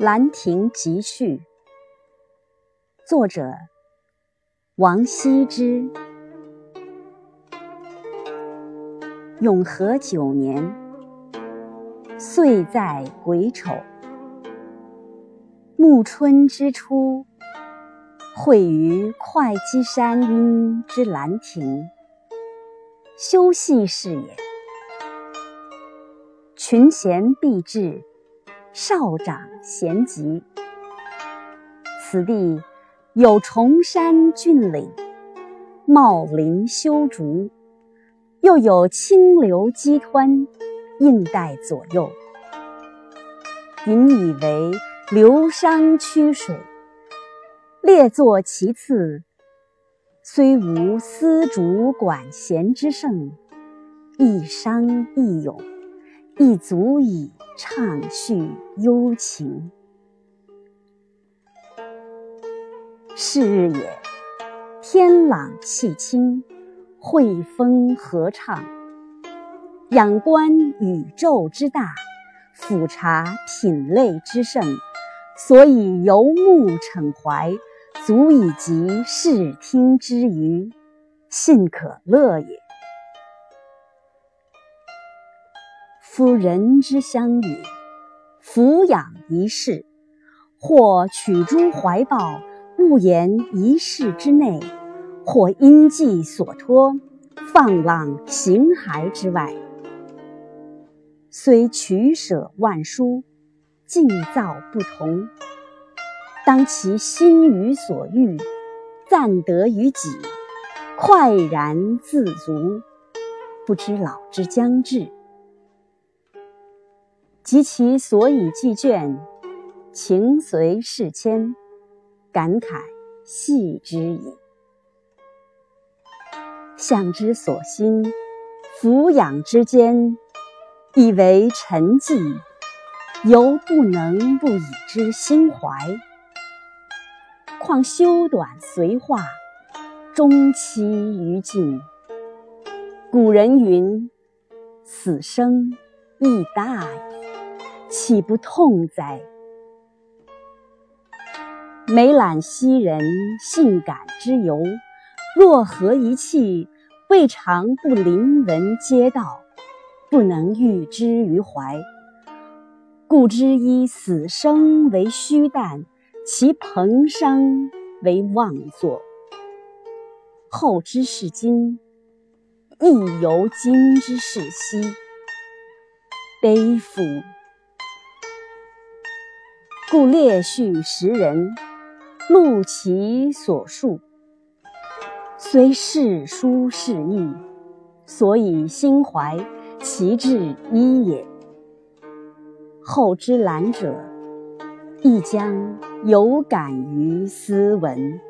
《兰亭集序》作者王羲之。永和九年，岁在癸丑，暮春之初，会于会稽山阴之兰亭，修禊事也。群贤毕至。少长咸集，此地有崇山峻岭，茂林修竹，又有清流激湍，映带左右。引以为流觞曲水，列坐其次，虽无丝竹管弦之盛，一觞一咏。亦足以畅叙幽情。是日也，天朗气清，惠风和畅。仰观宇宙之大，俯察品类之盛，所以游目骋怀，足以极视听之娱，信可乐也。夫人之相也，俯仰一世，或取诸怀抱，悟言一世之内；或因寄所托，放浪形骸之外。虽取舍万殊，境造不同，当其心于所欲，暂得于己，快然自足，不知老之将至。及其所以寄卷，情随事迁，感慨系之矣。向之所欣，俯仰之间，以为陈迹，犹不能不以之心怀。况修短随化，终期于尽。古人云：“死生亦大矣。”岂不痛哉？每览昔人性感之由，若何一气，未尝不临文嗟悼，不能喻之于怀。故知以死生为虚诞，其彭殇为妄作。后之视今，亦犹今之视昔，悲夫！故列叙时人，录其所述，虽世殊事异，所以心怀其志一也。后之览者，亦将有感于斯文。